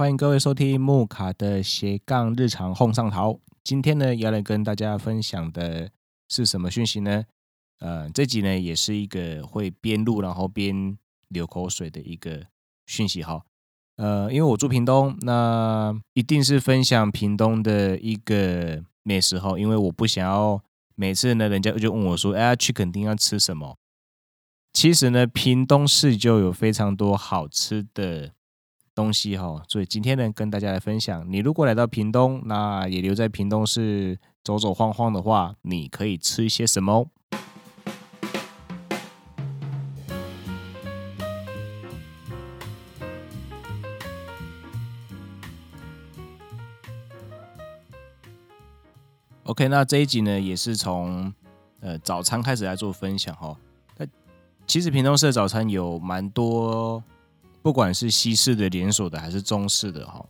欢迎各位收听木卡的斜杠日常哄上桃。今天呢，要来跟大家分享的是什么讯息呢？呃，这集呢也是一个会边录然后边流口水的一个讯息哈。呃，因为我住屏东，那一定是分享屏东的一个美食哈。因为我不想要每次呢，人家就问我说：“哎，去垦丁要吃什么？”其实呢，屏东市就有非常多好吃的东西哈，所以今天呢，跟大家来分享。你如果来到屏东，那也留在屏东市走走晃晃的话，你可以吃一些什么？OK，那这一集呢，也是从呃早餐开始来做分享哈。那其实屏东市的早餐有蛮多。不管是西式的连锁的还是中式的哈，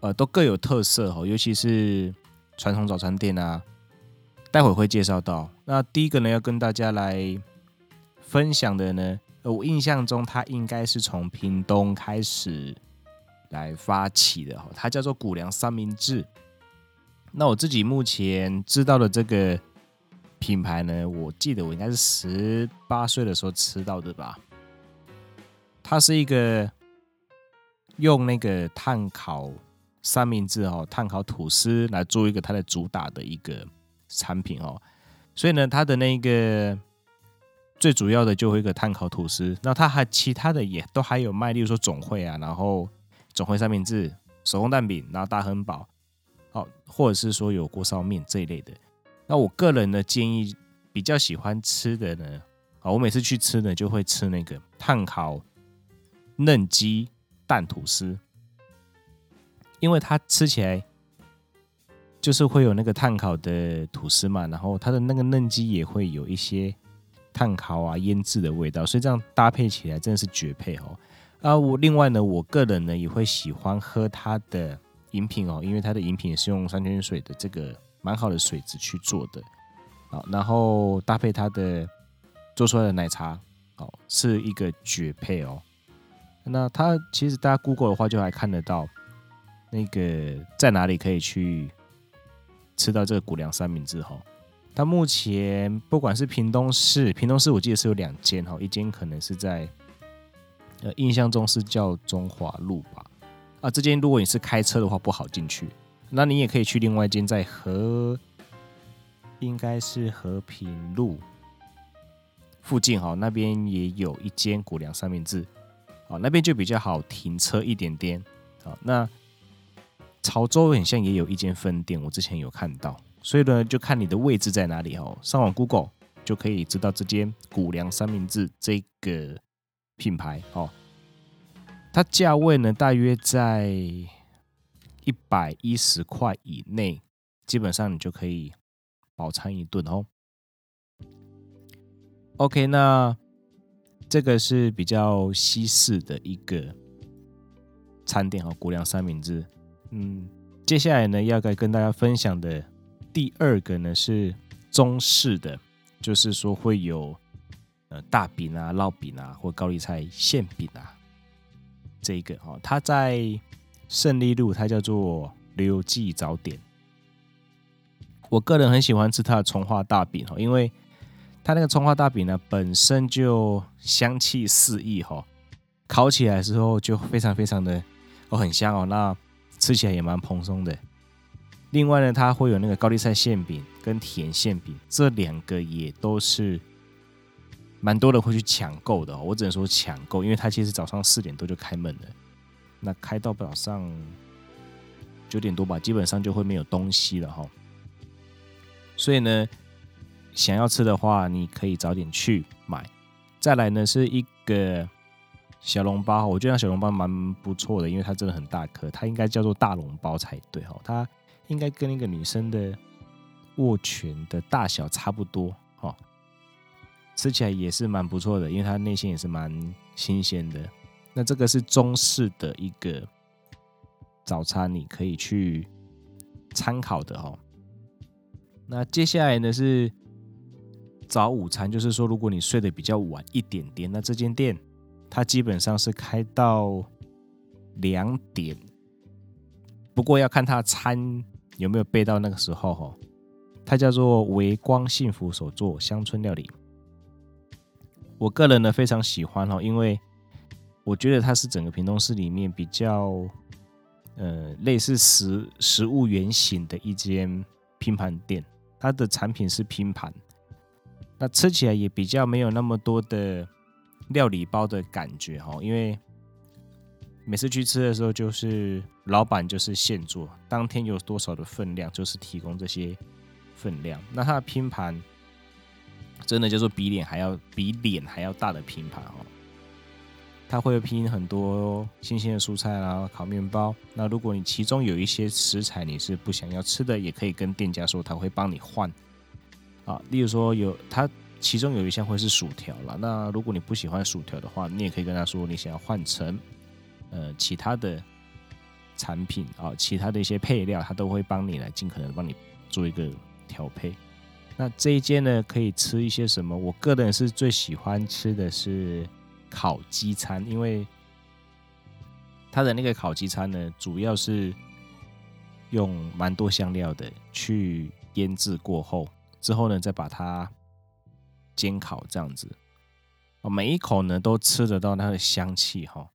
呃，都各有特色哈。尤其是传统早餐店啊，待会会介绍到。那第一个呢，要跟大家来分享的呢，我印象中它应该是从屏东开始来发起的哈，它叫做谷粮三明治。那我自己目前知道的这个品牌呢，我记得我应该是十八岁的时候吃到的吧。它是一个用那个炭烤三明治哦，炭烤吐司来做一个它的主打的一个产品哦，所以呢，它的那个最主要的就会一个炭烤吐司，那它还其他的也都还有卖，例如说总会啊，然后总会三明治、手工蛋饼，然后大亨堡，哦，或者是说有锅烧面这一类的。那我个人呢建议比较喜欢吃的呢，啊，我每次去吃呢就会吃那个炭烤。嫩鸡蛋吐司，因为它吃起来就是会有那个炭烤的吐司嘛，然后它的那个嫩鸡也会有一些炭烤啊腌制的味道，所以这样搭配起来真的是绝配哦。啊，我另外呢，我个人呢也会喜欢喝它的饮品哦，因为它的饮品是用山泉水的这个蛮好的水质去做的，好，然后搭配它的做出来的奶茶，哦，是一个绝配哦。那它其实大家 Google 的话就还看得到，那个在哪里可以去吃到这个谷粮三明治哈？它目前不管是屏东市，屏东市我记得是有两间哈，一间可能是在呃印象中是叫中华路吧，啊这间如果你是开车的话不好进去，那你也可以去另外一间在和应该是和平路附近哈，那边也有一间谷粮三明治。哦，那边就比较好停车一点点。好，那潮州很像也有一间分店，我之前有看到，所以呢，就看你的位置在哪里哦。上网 Google 就可以知道这间谷粮三明治这个品牌哦。它价位呢大约在一百一十块以内，基本上你就可以饱餐一顿哦。OK，那。这个是比较西式的一个餐点哈，谷粮三明治。嗯，接下来呢，要该跟大家分享的第二个呢是中式的，就是说会有呃大饼啊、烙饼啊，或高丽菜馅饼啊。这一个哈，它在胜利路，它叫做刘记早点。我个人很喜欢吃它的葱花大饼哈，因为。它那个葱花大饼呢，本身就香气四溢哈，烤起来之后就非常非常的哦很香哦，那吃起来也蛮蓬松的。另外呢，它会有那个高丽菜馅饼跟甜馅饼，这两个也都是蛮多人会去抢购的。我只能说抢购，因为它其实早上四点多就开门了，那开到早上九点多吧，基本上就会没有东西了哈。所以呢。想要吃的话，你可以早点去买。再来呢，是一个小笼包，我觉得小笼包蛮不错的，因为它真的很大颗，它应该叫做大笼包才对哈。它应该跟那个女生的握拳的大小差不多哈，吃起来也是蛮不错的，因为它内馅也是蛮新鲜的。那这个是中式的一个早餐，你可以去参考的哦。那接下来呢是。早午餐就是说，如果你睡得比较晚一点点，那这间店它基本上是开到两点，不过要看他餐有没有备到那个时候哈。它叫做微光幸福手作乡村料理，我个人呢非常喜欢哦，因为我觉得它是整个屏东市里面比较呃类似食食物原型的一间拼盘店，它的产品是拼盘，那吃起来也比较没有那么多的料理包的感觉哈，因为每次去吃的时候就是老板就是现做，当天有多少的分量就是提供这些。分量，那它的拼盘真的就是比脸还要比脸还要大的拼盘哦。它会拼很多新鲜的蔬菜啦，烤面包。那如果你其中有一些食材你是不想要吃的，也可以跟店家说，他会帮你换啊。例如说有它其中有一项会是薯条啦，那如果你不喜欢薯条的话，你也可以跟他说你想要换成呃其他的产品啊，其他的一些配料，他都会帮你来尽可能帮你做一个。调配，那这一间呢，可以吃一些什么？我个人是最喜欢吃的是烤鸡餐，因为它的那个烤鸡餐呢，主要是用蛮多香料的去腌制过后，之后呢再把它煎烤这样子，哦，每一口呢都吃得到它的香气哈。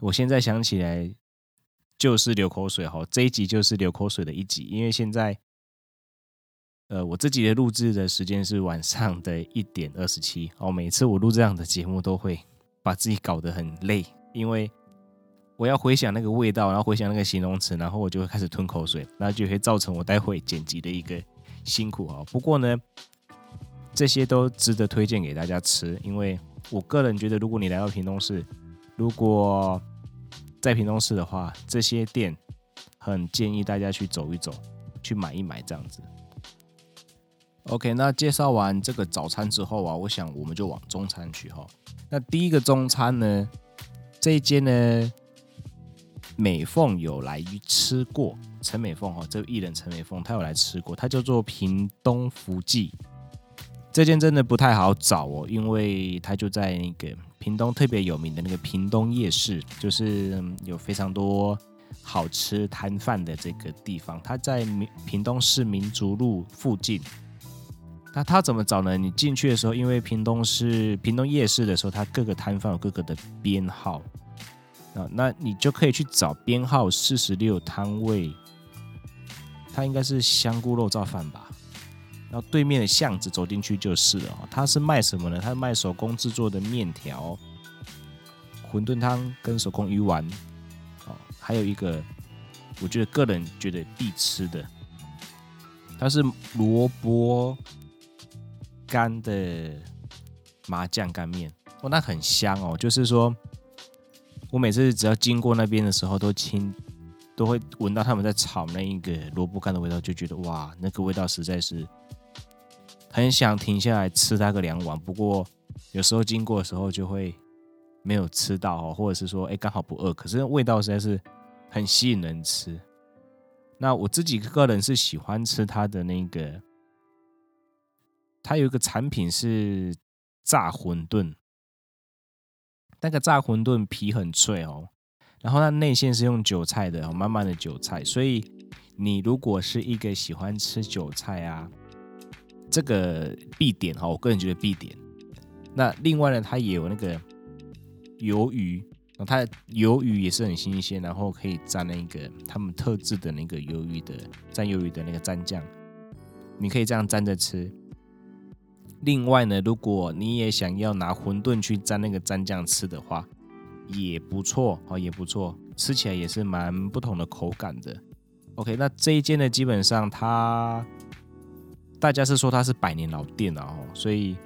我现在想起来就是流口水哈，这一集就是流口水的一集，因为现在。呃，我自己的录制的时间是晚上的一点二十七哦。每次我录这样的节目，都会把自己搞得很累，因为我要回想那个味道，然后回想那个形容词，然后我就会开始吞口水，那就会造成我待会剪辑的一个辛苦啊。不过呢，这些都值得推荐给大家吃，因为我个人觉得，如果你来到屏东市，如果在屏东市的话，这些店很建议大家去走一走，去买一买这样子。OK，那介绍完这个早餐之后啊，我想我们就往中餐去哈。那第一个中餐呢，这一间呢，美凤有来吃过，陈美凤哈，这个艺人陈美凤她有来吃过，它叫做屏东福记。这间真的不太好找哦，因为它就在那个屏东特别有名的那个屏东夜市，就是有非常多好吃摊贩的这个地方，它在屏屏东市民族路附近。那他怎么找呢？你进去的时候，因为屏东是屏东夜市的时候，它各个摊贩有各个的编号啊，那你就可以去找编号四十六摊位，它应该是香菇肉燥饭吧。然后对面的巷子走进去就是了。它是卖什么呢？它是卖手工制作的面条、馄饨汤跟手工鱼丸，哦，还有一个我觉得个人觉得必吃的，它是萝卜。干的麻酱干面哦，那很香哦。就是说，我每次只要经过那边的时候，都亲都会闻到他们在炒那一个萝卜干的味道，就觉得哇，那个味道实在是很想停下来吃它个两碗。不过有时候经过的时候就会没有吃到哦，或者是说，哎，刚好不饿。可是味道实在是很吸引人吃。那我自己个人是喜欢吃它的那个。它有一个产品是炸馄饨，那个炸馄饨皮很脆哦，然后它内馅是用韭菜的，满满的韭菜，所以你如果是一个喜欢吃韭菜啊，这个必点哈，我个人觉得必点。那另外呢，它也有那个鱿鱼，它鱿鱼也是很新鲜，然后可以蘸那个他们特制的那个鱿鱼的蘸鱿鱼的那个蘸酱，你可以这样蘸着吃。另外呢，如果你也想要拿馄饨去沾那个蘸酱吃的话，也不错哦，也不错，吃起来也是蛮不同的口感的。OK，那这一间呢，基本上它大家是说它是百年老店了哦，所以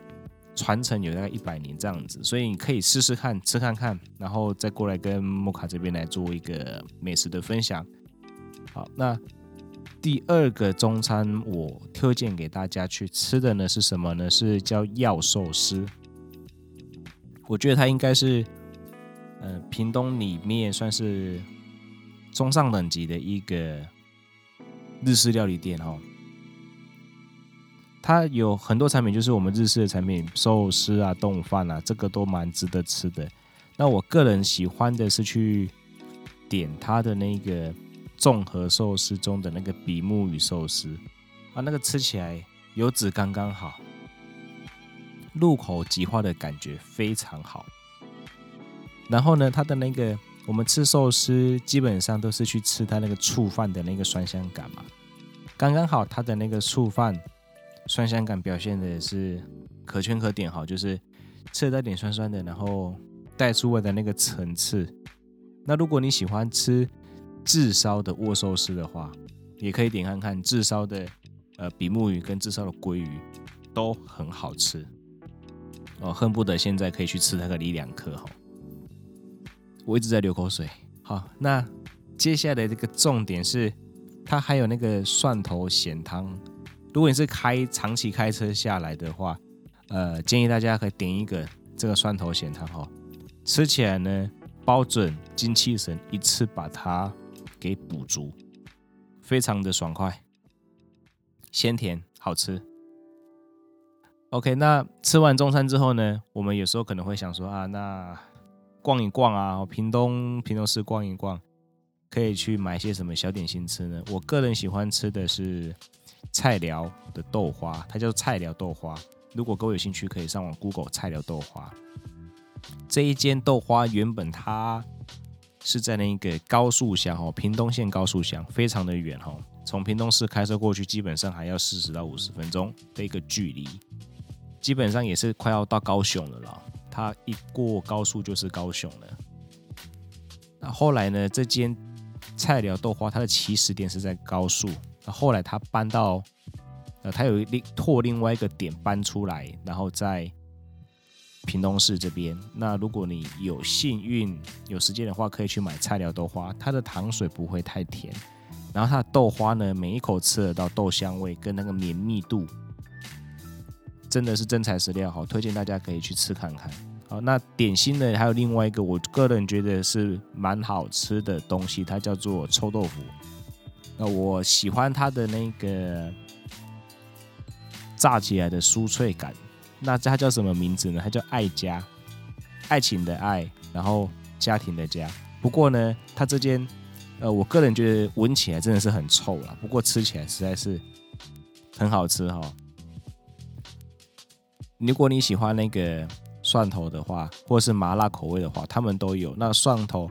传承有大概一百年这样子，所以你可以试试看吃看看，然后再过来跟莫卡这边来做一个美食的分享。好，那。第二个中餐，我推荐给大家去吃的呢是什么呢？是叫药寿司。我觉得它应该是，呃，屏东里面算是中上等级的一个日式料理店哦。它有很多产品，就是我们日式的产品，寿司啊、丼饭啊，这个都蛮值得吃的。那我个人喜欢的是去点它的那个综合寿司中的那个比目鱼寿司啊，那个吃起来油脂刚刚好，入口即化的感觉非常好。然后呢，它的那个我们吃寿司基本上都是去吃它那个醋饭的那个酸香感嘛，刚刚好它的那个醋饭酸香感表现的也是可圈可点，好，就是吃到点酸酸的，然后带出味的那个层次。那如果你喜欢吃炙烧的握寿司的话，也可以点看看炙烧的呃比目鱼跟炙烧的鲑鱼都很好吃哦，恨不得现在可以去吃那个一两颗哈。我一直在流口水。好，那接下来这个重点是它还有那个蒜头咸汤。如果你是开长期开车下来的话，呃，建议大家可以点一个这个蒜头咸汤哈，吃起来呢。包准精气神，一次把它给补足，非常的爽快，鲜甜好吃。OK，那吃完中餐之后呢，我们有时候可能会想说啊，那逛一逛啊，屏东屏东市逛一逛，可以去买些什么小点心吃呢？我个人喜欢吃的是菜寮的豆花，它叫菜寮豆花。如果各位有兴趣，可以上网 Google 菜寮豆花。这一间豆花原本它是在那个高速乡哦，屏东县高速乡，非常的远哦。从屏东市开车过去，基本上还要四十到五十分钟的一个距离，基本上也是快要到高雄了啦。它一过高速就是高雄了。那后来呢，这间菜寮豆花它的起始点是在高速，那后来它搬到呃，它有另拓另外一个点搬出来，然后在。屏东市这边，那如果你有幸运有时间的话，可以去买菜鸟豆花，它的糖水不会太甜，然后它的豆花呢，每一口吃得到豆香味跟那个绵密度，真的是真材实料，好，推荐大家可以去吃看看。好，那点心呢，还有另外一个我个人觉得是蛮好吃的东西，它叫做臭豆腐。那我喜欢它的那个炸起来的酥脆感。那它叫什么名字呢？它叫爱家，爱情的爱，然后家庭的家。不过呢，它这间，呃，我个人觉得闻起来真的是很臭了。不过吃起来实在是很好吃哈、如果你喜欢那个蒜头的话，或是麻辣口味的话，他们都有。那蒜头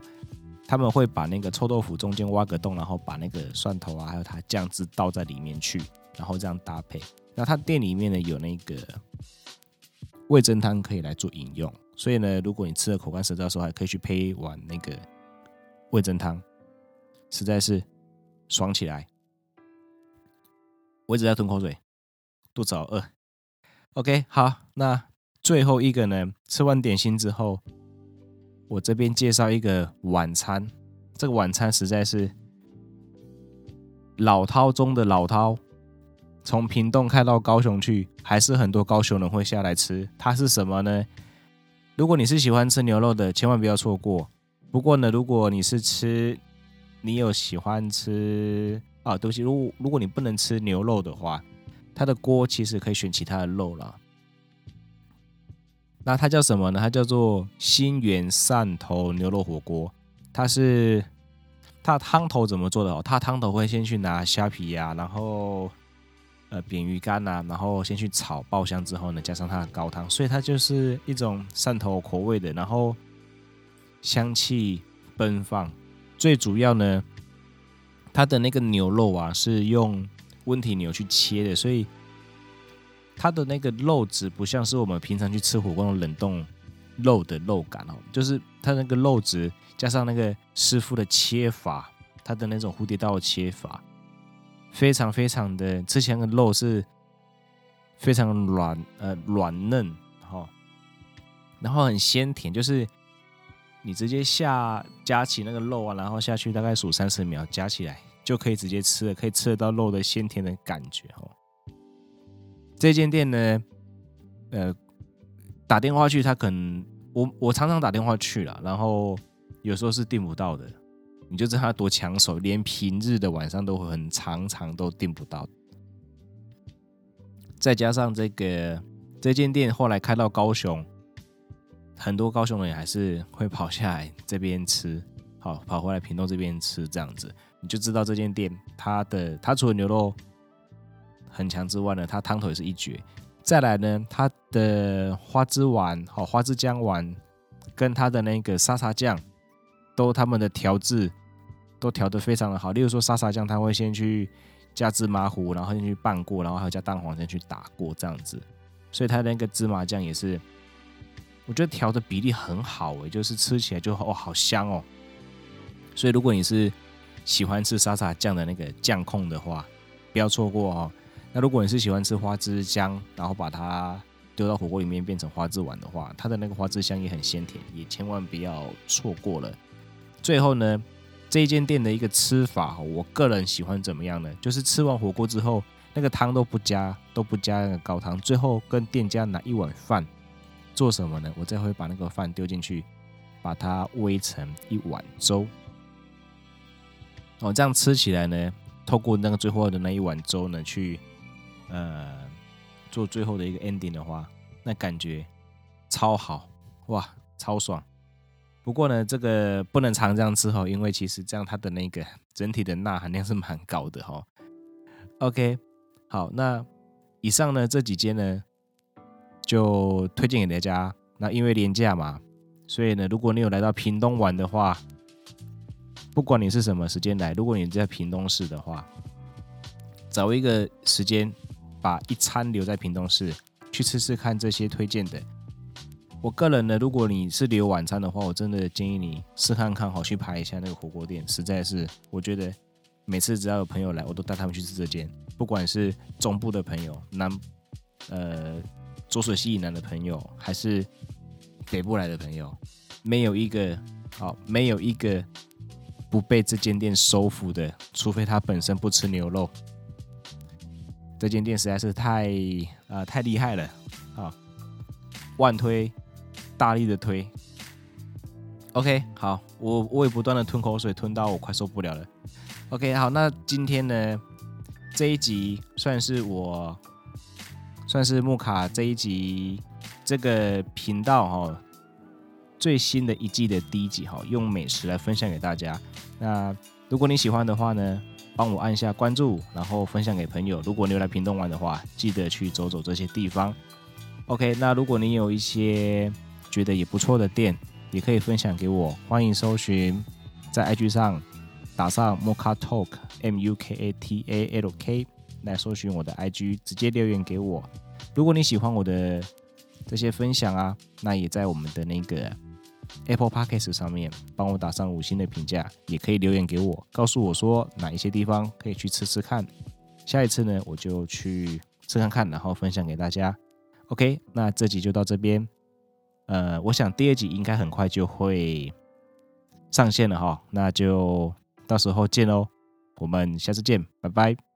他们会把那个臭豆腐中间挖个洞，然后把那个蒜头啊，还有它酱汁倒在里面去，然后这样搭配。那他店里面呢有那个。味噌汤可以来做饮用，所以呢，如果你吃了口干舌燥的时候，还可以去配一碗那个味噌汤，实在是爽起来。我一直在吞口水，肚子好饿。OK，好，那最后一个呢，吃完点心之后，我这边介绍一个晚餐。这个晚餐实在是老饕中的老饕。从屏东开到高雄去，还是很多高雄人会下来吃。它是什么呢？如果你是喜欢吃牛肉的，千万不要错过。不过呢，如果你是吃，你有喜欢吃啊东西，如果如果你不能吃牛肉的话，它的锅其实可以选其他的肉了。那它叫什么呢？它叫做新源汕头牛肉火锅。它是它汤头怎么做的哦？它汤头会先去拿虾皮呀、然后。呃，扁鱼干呐、啊，然后先去炒爆香之后呢，加上它的高汤，所以它就是一种汕头口味的，然后香气奔放。最主要呢，它的那个牛肉啊是用温体牛去切的，所以它的那个肉质不像是我们平常去吃火锅那种冷冻肉的肉感哦，就是它那个肉质加上那个师傅的切法，它的那种蝴蝶刀的切法。非常非常的，之前的肉是非常软，呃，软嫩，哈，然后很鲜甜，就是你直接下夹起那个肉啊，然后下去大概数三十秒，夹起来就可以直接吃了，可以吃得到肉的鲜甜的感觉，哈。这间店呢，呃，打电话去，他可能我我常常打电话去了，然后有时候是订不到的。你就知道他多抢手，连平日的晚上都会很常常都订不到。再加上这个这间店后来开到高雄，很多高雄人还是会跑下来这边吃，好跑回来屏东这边吃这样子，你就知道这间店它的它除了牛肉很强之外呢，它汤头也是一绝。再来呢，它的花枝丸好花枝姜丸跟它的那个沙茶酱都他们的调制都调得非常的好。例如说沙茶酱，它会先去加芝麻糊，然后先去拌过，然后还有加蛋黄先去打过这样子，所以它那个芝麻酱也是。我觉得调的比例很好诶，就是吃起来就哦好香哦。所以如果你是喜欢吃沙茶酱的那个酱控的话，不要错过哦。那如果你是喜欢吃花枝姜，然后把它丢到火锅里面变成花枝丸的话，它的那个花枝香也很鲜甜，也千万不要错过了。最后呢，这一间店的一个吃法，我个人喜欢怎么样呢？就是吃完火锅之后，那个汤都不加，都不加那个高汤，最后跟店家拿一碗饭。做什么呢？我再会把那个饭丢进去，把它煨成一碗粥。哦，这样吃起来呢，透过那个最后的那一碗粥呢，去呃做最后的一个 ending 的话，那感觉超好哇，超爽。不过呢，这个不能常这样吃哈，因为其实这样它的那个整体的钠含量是蛮高的哈。OK，好，那以上呢这几间呢。就推荐给大家。那因为连假嘛，所以呢，如果你有来到屏东玩的话，不管你是什么时间来，如果你在屏东市的话，找一个时间把一餐留在屏东市，去吃吃看这些推荐的。我个人呢，如果你是留晚餐的话，我真的建议你试看看，好去排一下那个火锅店。实在是，我觉得每次只要有朋友来，我都带他们去吃这间。不管是中部的朋友，南，呃。浊水溪以南的朋友，还是北部来的朋友，没有一个好，没有一个不被这间店收服的，除非他本身不吃牛肉。这间店实在是太啊、太厉害了啊！万推，大力的推。OK，好，我我也不断的吞口水，吞到我快受不了了。OK，好，那今天呢这一集算是我。算是木卡这一集这个频道哈最新的一季的第一集哈，用美食来分享给大家。那如果你喜欢的话呢，帮我按下关注，然后分享给朋友。如果你有来屏东玩的话，记得去走走这些地方。OK，那如果你有一些觉得也不错的店，也可以分享给我。欢迎搜寻在 IG 上打上 Moka Talk M U K A T A L K。来搜寻我的 IG，直接留言给我。如果你喜欢我的这些分享啊，那也在我们的那个 Apple Podcast 上面帮我打上五星的评价，也可以留言给我，告诉我说哪一些地方可以去吃吃看。下一次呢，我就去吃看看，然后分享给大家。OK，那这集就到这边。呃，我想第二集应该很快就会上线了哈，那就到时候见喽。我们下次见，拜拜。